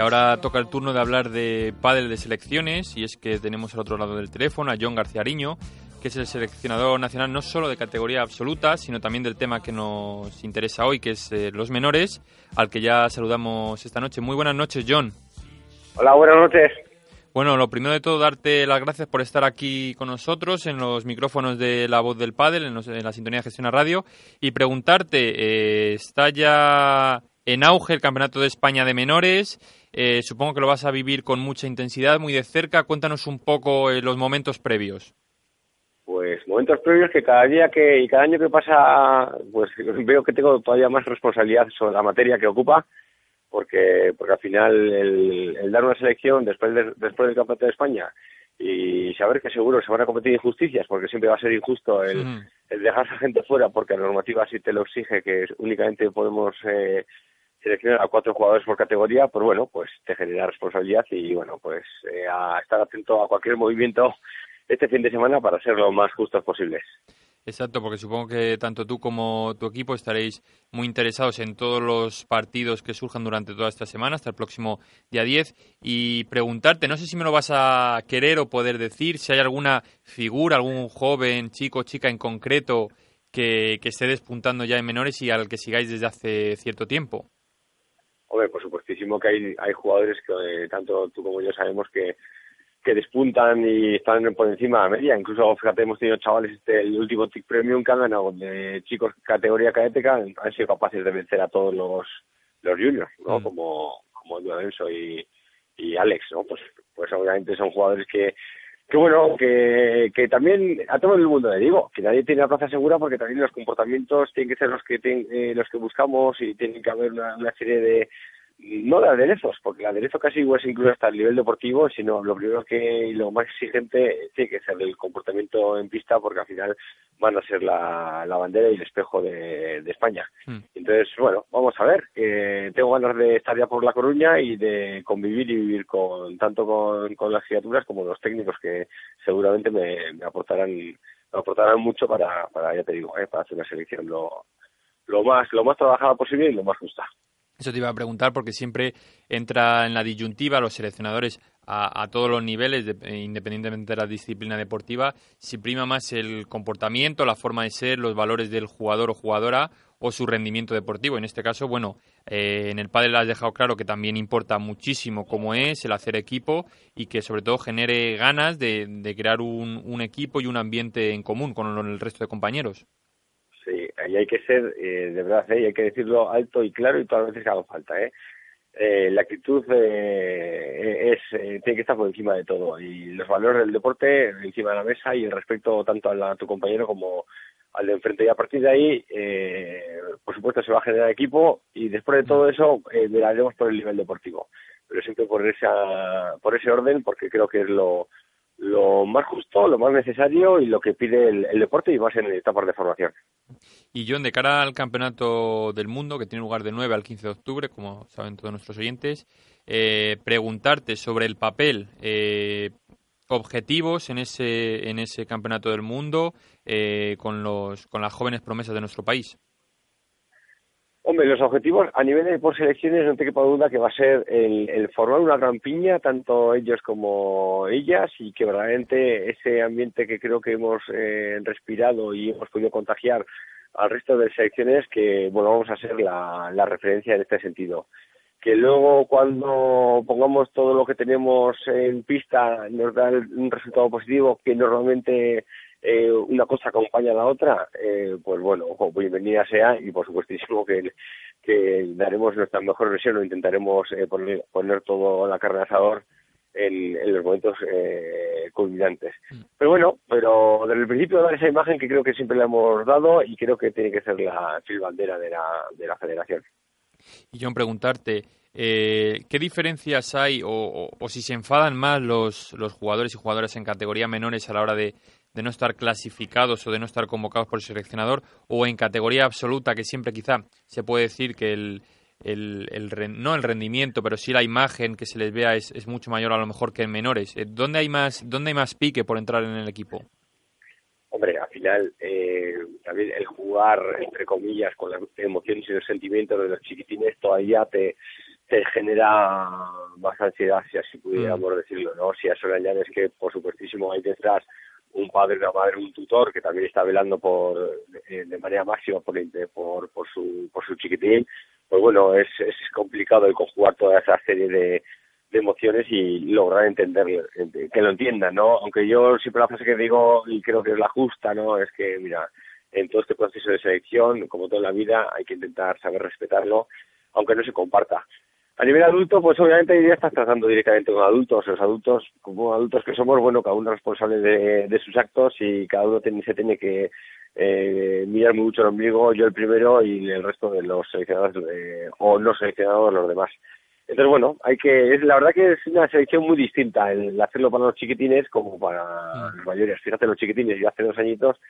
ahora toca el turno de hablar de pádel de selecciones y es que tenemos al otro lado del teléfono a John García Ariño, que es el seleccionador nacional no solo de categoría absoluta, sino también del tema que nos interesa hoy, que es eh, los menores, al que ya saludamos esta noche. Muy buenas noches, John. Hola, buenas noches. Bueno, lo primero de todo, darte las gracias por estar aquí con nosotros en los micrófonos de La Voz del en, los- en la sintonía de Gestión a Radio, y preguntarte, eh, ¿está ya en auge el Campeonato de España de Menores? Eh, supongo que lo vas a vivir con mucha intensidad, muy de cerca. Cuéntanos un poco eh, los momentos previos. Pues momentos previos que cada día que y cada año que pasa, pues veo que tengo todavía más responsabilidad sobre la materia que ocupa, porque porque al final el, el dar una selección después de- después del campeonato de España y saber que seguro se van a cometer injusticias, porque siempre va a ser injusto el, dejar a esa gente fuera, porque la normativa sí te lo exige, que únicamente podemos eh, seleccionar a cuatro jugadores por categoría, pues bueno, pues te genera responsabilidad y bueno, pues eh, a estar atento a cualquier movimiento este fin de semana para ser lo más justos posibles. Exacto, porque supongo que tanto tú como tu equipo estaréis muy interesados en todos los partidos que surjan durante toda esta semana, hasta el próximo día 10, y preguntarte, no sé si me lo vas a querer o poder decir, si hay alguna figura, algún joven, chico, chica en concreto que, que esté despuntando ya en menores y al que sigáis desde hace cierto tiempo. Hombre, por supuestísimo que hay, hay jugadores que eh, tanto tú como yo sabemos que, que despuntan y están por encima de la media. Incluso, fíjate, hemos tenido chavales, este, el último TIC Premium que han ganado de chicos categoría cadeteca, han, han sido capaces de vencer a todos los, los juniors, ¿no? Mm. Como, como Lorenzo y, y Alex, ¿no? Pues, pues obviamente son jugadores que, que bueno, que, que también a todo el mundo le digo, que nadie tiene la plaza segura porque también los comportamientos tienen que ser los que eh, los que buscamos y tienen que haber una, una serie de no de aderezos, porque el aderezo casi igual se incluye hasta el nivel deportivo, sino lo primero que y lo más exigente tiene que ser el comportamiento en pista, porque al final van a ser la, la bandera y el espejo de, de España. Mm. Entonces, bueno, vamos a ver. Eh, tengo ganas de estar ya por La Coruña y de convivir y vivir con tanto con, con las criaturas como los técnicos que seguramente me, me aportarán me aportarán mucho para, para ya te digo, eh, para hacer una selección lo, lo más lo más trabajada posible y lo más justa. Eso te iba a preguntar porque siempre entra en la disyuntiva los seleccionadores a, todos los niveles, de- eh, independientemente de la disciplina deportiva, si prima más el comportamiento, la forma de ser, los valores del jugador o jugadora o su rendimiento deportivo. En este caso, bueno, eh, en el pádel has dejado claro que también importa muchísimo cómo es el hacer equipo y que sobre todo genere ganas de, de crear un, un equipo y un ambiente en común con el resto de compañeros. Sí, ahí hay que ser, eh, de verdad, eh, hay que decirlo alto y claro y todas las veces que haga falta. ¿eh? Eh, la actitud eh, es eh, tiene que estar por encima de todo y los valores del deporte encima de la mesa y el respeto tanto a, la- a tu compañero como al de enfrente. Y a partir de ahí, eh, por supuesto, se va a generar equipo y después de todo eso, eh, miraremos por el nivel deportivo. Pero siempre por, esa, por ese orden, porque creo que es lo, lo más justo, lo más necesario y lo que pide el, deporte y más en etapas de formación. Y John, de cara al Campeonato del Mundo, que tiene lugar del 9 al 15 de octubre, como saben todos nuestros oyentes, eh, preguntarte sobre el papel, eh, objetivos en ese, en ese Campeonato del Mundo eh, con, los, con las jóvenes promesas de nuestro país. Hombre, los objetivos a nivel de por selecciones no te quepa duda que va a ser el, el formar una gran piña, tanto ellos como ellas, y que verdaderamente ese ambiente que creo que hemos eh, respirado y hemos podido contagiar al resto de selecciones, que bueno, vamos a ser la, la referencia en este sentido. Que luego cuando pongamos todo lo que tenemos en pista nos da un resultado positivo que normalmente eh, una cosa acompaña a la otra, eh, pues bueno, ojo, bienvenida sea y por supuestísimo que, que daremos nuestra mejor versión o intentaremos eh, poner, poner todo la carne asador en, en los momentos eh, culminantes. Pero bueno, pero desde el principio dar esa imagen que creo que siempre le hemos dado y creo que tiene que ser la fil bandera de la, de la federación. Y John, preguntarte, eh, ¿qué diferencias hay o, o- o si se enfadan más los, los jugadores y jugadoras en categoría menores a la hora de, de no estar clasificados o de no estar convocados por el seleccionador o en categoría absoluta que siempre quizá se puede decir que el, el, el no el rendimiento, pero sí la imagen que se les vea es, es mucho mayor a lo mejor que en menores? Eh, ¿Dónde hay más, dónde hay más pique por entrar en el equipo? Hombre, al final eh, también el jugar, entre comillas, con las emociones y los sentimientos de los chiquitines todavía te, te genera más ansiedad, si así pudiéramos decirlo, ¿no? Si a eso le añades que, por supuestísimo, hay detrás un padre, una madre, un tutor que también está velando por eh, de manera máxima por, por, su, por su chiquitín, pues bueno, es, es complicado el conjugar toda esa serie de, de emociones y lograr entenderlo, ent- que lo entiendan, ¿no? Aunque yo siempre la frase que digo y creo que es la justa, ¿no? Es que, mira, en todo este proceso de selección, como toda la vida, hay que intentar saber respetarlo, aunque no se comparta. A nivel adulto, pues obviamente ya estás tratando directamente con adultos. Los adultos, como adultos que somos, bueno, cada uno es responsable de, de sus actos y cada uno tiene- se tiene que eh, mirar mucho el ombligo, yo el primero y el resto de los seleccionados de- o no seleccionados los demás. Entonces, bueno, hay que, es la verdad que es una selección muy distinta el hacerlo para los chiquitines como para los mayores. Fíjate, los chiquitines, yo hace dos añitos,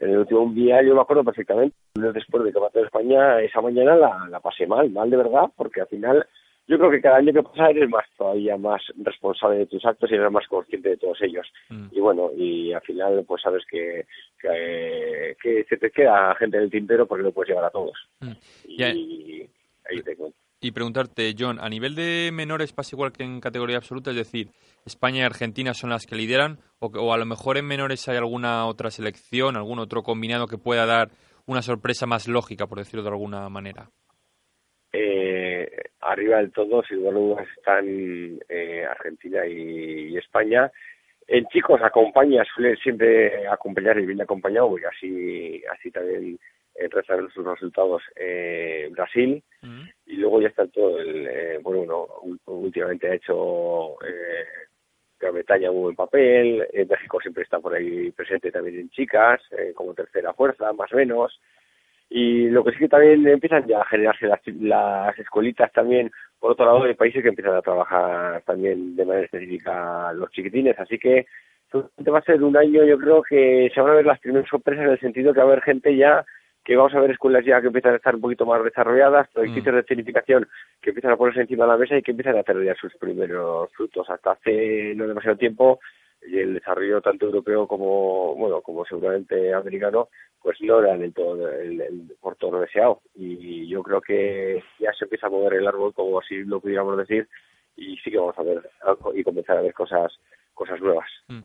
en el último día, yo me acuerdo perfectamente, un mes después de Campeonato de España, esa mañana la, la pasé mal, mal de verdad, porque al final yo creo que cada año que pasa eres más todavía más responsable de tus actos y eres más consciente de todos ellos. Mm. Y bueno, y al final pues sabes que, que, que se te queda gente en el tintero porque lo puedes llevar a todos. Mm. Y ahí te cuento. Y preguntarte, John, a nivel de menores pasa igual que en categoría absoluta, es decir, España y Argentina son las que lideran, o, o a lo mejor en menores hay alguna otra selección, algún otro combinado que pueda dar una sorpresa más lógica, por decirlo de alguna manera. Eh, arriba del todo, sin lugar a dudas, están eh, Argentina y, y España. En chicos acompaña, suele siempre acompañar y bien acompañado, y así, así también eh, rezan sus resultados eh, Brasil. y luego ya está todo el eh, bueno uno últimamente ha hecho eh, Gran Bretaña muy buen papel eh, México siempre está por ahí presente también en chicas como tercera fuerza más o menos y lo que sí que también empiezan ya a generarse las, las escuelitas también por otro lado hay países que empiezan a trabajar también de manera específica los chiquitines así que va a ser un año yo creo que se van a ver las primeras sorpresas en el sentido que va a haber gente ya que vamos a ver escuelas ya que empiezan a estar un poquito más desarrolladas, proyectos de certificación que empiezan a ponerse encima de la mesa y que empiezan a tener ya sus primeros frutos. Hasta hace no demasiado tiempo y el desarrollo tanto europeo como bueno como seguramente americano pues no era todo el, el por todo deseado y yo creo que ya se empieza a mover el árbol como así lo pudiéramos decir y sí que vamos a ver y comenzar a ver cosas cosas nuevas Mm.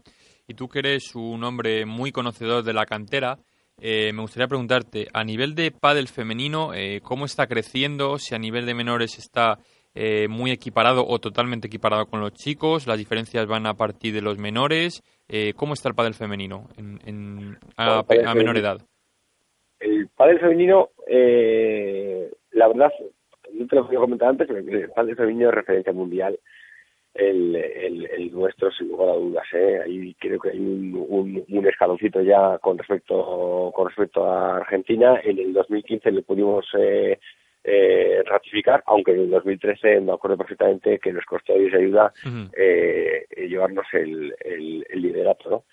Y tú que eres un hombre muy conocedor de la cantera, eh, me gustaría preguntarte, a nivel de pádel femenino, eh, ¿cómo está creciendo? Si a nivel de menores está eh, muy equiparado o totalmente equiparado con los chicos, las diferencias van a partir de los menores. Eh, ¿Cómo está el pádel femenino en, en- a, a menor femenino- edad? el pádel femenino, eh, la verdad, no te lo voy a comentar antes, el pádel femenino es referencia mundial. El, el, el nuestro, sin lugar a dudas, ¿eh? Ahí creo que hay un, un, un escaloncito ya con respecto con respecto a Argentina. En el 2015 le pudimos eh, eh, ratificar, aunque en el 2013 me acuerdo perfectamente que nos costó y ayuda eh, eh, llevarnos el, el, el liderato, ¿no?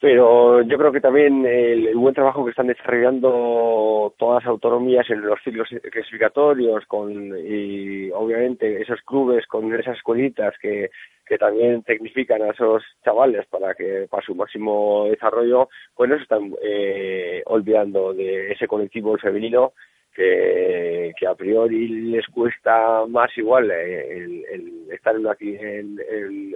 Pero yo creo que también el, el buen trabajo que están desarrollando todas las autonomías en los ciclos clasificatorios, con y obviamente esos clubes con esas escuelitas que, que también tecnifican a esos chavales para que para su máximo desarrollo, pues no se están eh, olvidando de ese colectivo femenino que, que a priori les cuesta más igual eh, el, el estar en, una, en,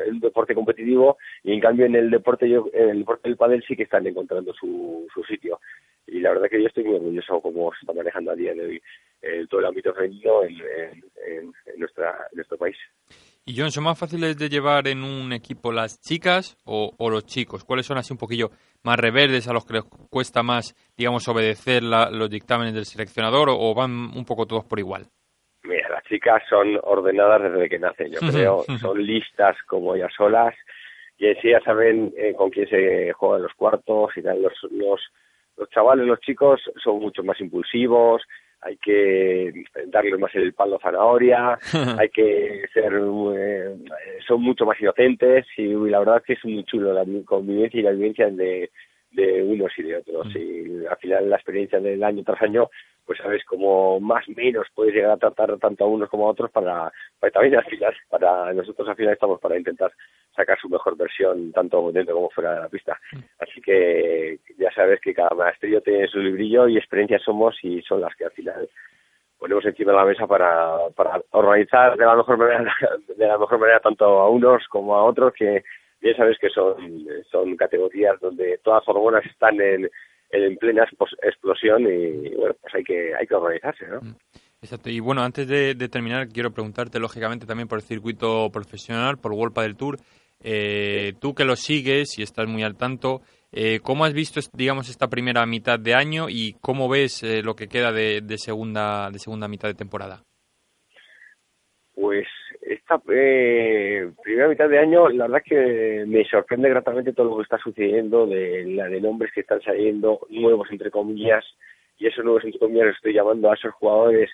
un deporte competitivo y en cambio en el deporte yo, en el deporte del pádel sí que están encontrando su, su sitio. Y la verdad que yo estoy muy orgulloso cómo se está manejando a día de hoy eh, todo el ámbito femenino en, en- en- en nuestra en nuestro país Y John, ¿son más fáciles de llevar en un equipo las chicas o, o los chicos? ¿Cuáles son así un poquillo más reverdes a los que les cuesta más, digamos, obedecer la- los dictámenes del seleccionador o, o van un poco todos por igual? Mira, las chicas son ordenadas desde que nacen, yo creo, son listas como ellas solas y en sí ya saben eh, con quién se juegan los cuartos y tal. Los, los, los chavales, los chicos son mucho más impulsivos, hay que darles más el palo zanahoria, hay que ser, eh, son mucho más inocentes y la verdad es que es muy chulo la convivencia y la vivencia de, de unos y de otros. Y al final la experiencia del año tras año pues sabes cómo más o menos puedes llegar a tratar tanto a unos como a otros para, para también al final, para nosotros al final estamos para intentar sacar su mejor versión tanto dentro como fuera de la pista. Así que ya sabes que cada maestrillo tiene su librillo y experiencias somos y son las que al final ponemos encima de la mesa para, para organizar de la mejor manera de la mejor manera tanto a unos como a otros que bien sabes que son son categorías donde todas las hormonas están en en plena explosión y bueno, pues hay que, hay que organizarse, ¿no? Mm. Exacto. Y bueno, antes de, terminar, quiero preguntarte, lógicamente, también por el circuito profesional, por World del Tour. Eh, tú que lo sigues y estás muy al tanto, eh, ¿cómo has visto, digamos, esta primera mitad de año y cómo ves eh, lo que queda de, de, segunda, de segunda mitad de temporada? Pues esta eh, mitad de año, la verdad que me sorprende gratamente todo lo que está sucediendo, de la de nombres que están saliendo, nuevos entre comillas, y esos nuevos entre comillas estoy llamando a esos jugadores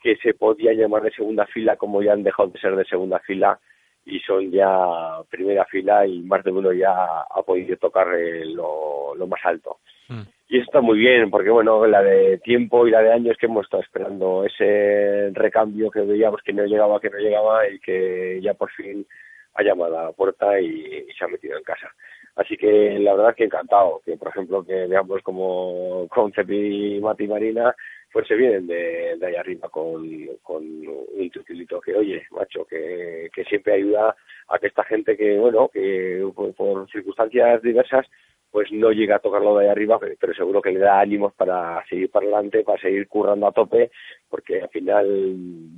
que se podían llamar de segunda fila, como ya han dejado de ser de segunda fila y son ya primera fila y más de uno ya ha podido tocar eh, lo, lo más alto. Mm. Y eso está muy bien, porque bueno, la de tiempo y la de años que hemos estado esperando ese recambio que veíamos que no llegaba, que no llegaba y que ya por fin ha llamado a la puerta y, se ha metido en casa. Así que la verdad que encantado, que por ejemplo que veamos como Concep y Mati Marina pues se vienen de, de ahí arriba con, con un tutilito que oye, macho, que, que siempre ayuda a que esta gente que, bueno, que por circunstancias diversas pues no llega a tocarlo de ahí arriba, pero seguro que le da ánimos para seguir para adelante, para seguir currando a tope, porque al final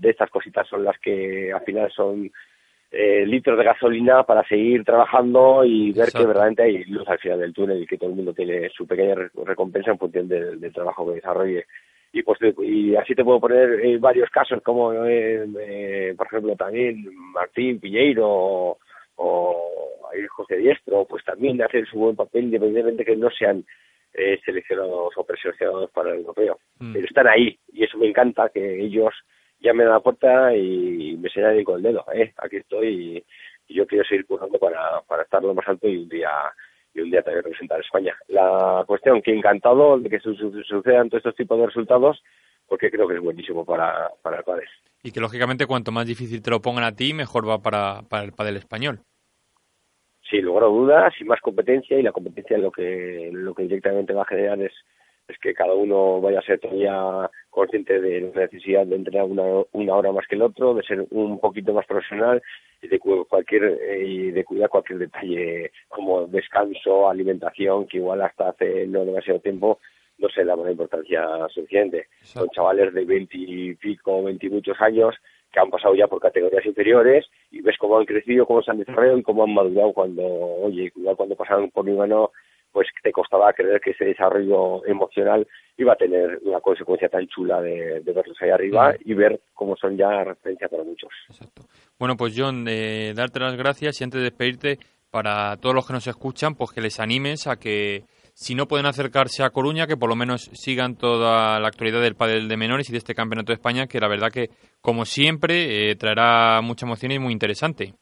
de estas cositas son las que al final son eh, litros de gasolina para seguir trabajando y ver que verdaderamente hay luz al final del túnel y que todo el mundo tiene su pequeña recompensa en función del, del trabajo que desarrolle. Y, pues, y así te puedo poner eh, varios casos, como eh, eh, por ejemplo también Martín Piñeiro o José Diestro, pues también hacen su buen papel independientemente que no sean eh, seleccionados o preseleccionados para el europeo. Mm. Pero están ahí y eso me encanta, que ellos llamen a la puerta y me señalen con el dedo, eh, aquí estoy y, yo quiero seguir currando para, para estar lo más alto y un día y un día también representar a España. La cuestión que encantado de que sucedan todos estos tipos de resultados porque creo que es buenísimo para, para el padre. Y que lógicamente cuanto más difícil te lo pongan a ti, mejor va para, para el padre español. Sin lugar a dudas, y más competencia, y la competencia lo que, lo que directamente va a generar es, es que cada uno vaya a ser todavía consciente de la necesidad de entrenar una, una hora más que el otro, de ser un poquito más profesional y de cualquier eh, y de cuidar cualquier detalle como descanso, alimentación, que igual hasta hace no demasiado tiempo no se le daba importancia suficiente. Son chavales de veinte y pico, veinte y muchos años que han pasado ya por categorías inferiores y ves cómo han crecido, cómo se han desarrollado y cómo han madurado cuando, oye, cuando pasaron por mano, pues te costaba creer que ese desarrollo emocional iba a tener una consecuencia tan chula de, verlos ahí arriba y ver cómo son ya referencia para muchos. Exacto. Bueno, pues John, eh, darte las gracias y antes de despedirte, para todos los que nos escuchan, pues que les animes a que si no pueden acercarse a Coruña, que por lo menos sigan toda la actualidad del pádel de menores y de este Campeonato de España, que la verdad que, como siempre, eh, traerá mucha emoción y muy interesante.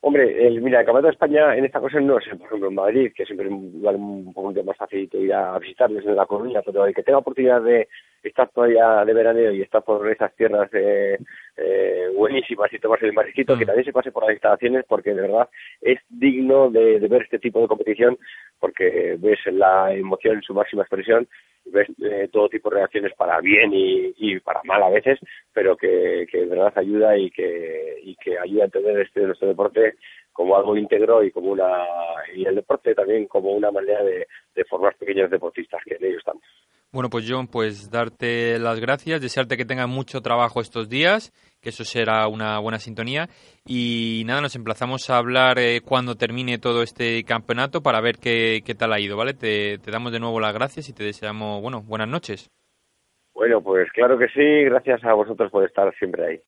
Hombre, el, mira, el Campeonato de España en esta cosa no es, por ejemplo, en Madrid, que siempre vale un poco más fácil ir a visitarles en La Coruña, pero el que tenga oportunidad de estar todavía de veraneo y estar por esas tierras eh, eh, buenísimas y tomarse el marisquito, que mm. también se pase por las instalaciones, porque de verdad es digno de, ver este tipo de competición, porque ves la emoción en su máxima expresión, ves eh, todo tipo de reacciones para bien y, y, para mal a veces, pero que, que de verdad ayuda y que, y que ayuda a entender este nuestro deporte como algo íntegro y como una y el deporte también como una manera de, de formar pequeños deportistas que en ellos estamos. Bueno, pues John, pues darte las gracias, desearte que tengan mucho trabajo estos días, que eso será una buena sintonía. Y nada, nos emplazamos a hablar eh, cuando termine todo este campeonato para ver qué, qué tal ha ido, ¿vale? Te, te, damos de nuevo las gracias y te deseamos, bueno, buenas noches. Bueno, pues claro que sí, gracias a vosotros por estar siempre ahí.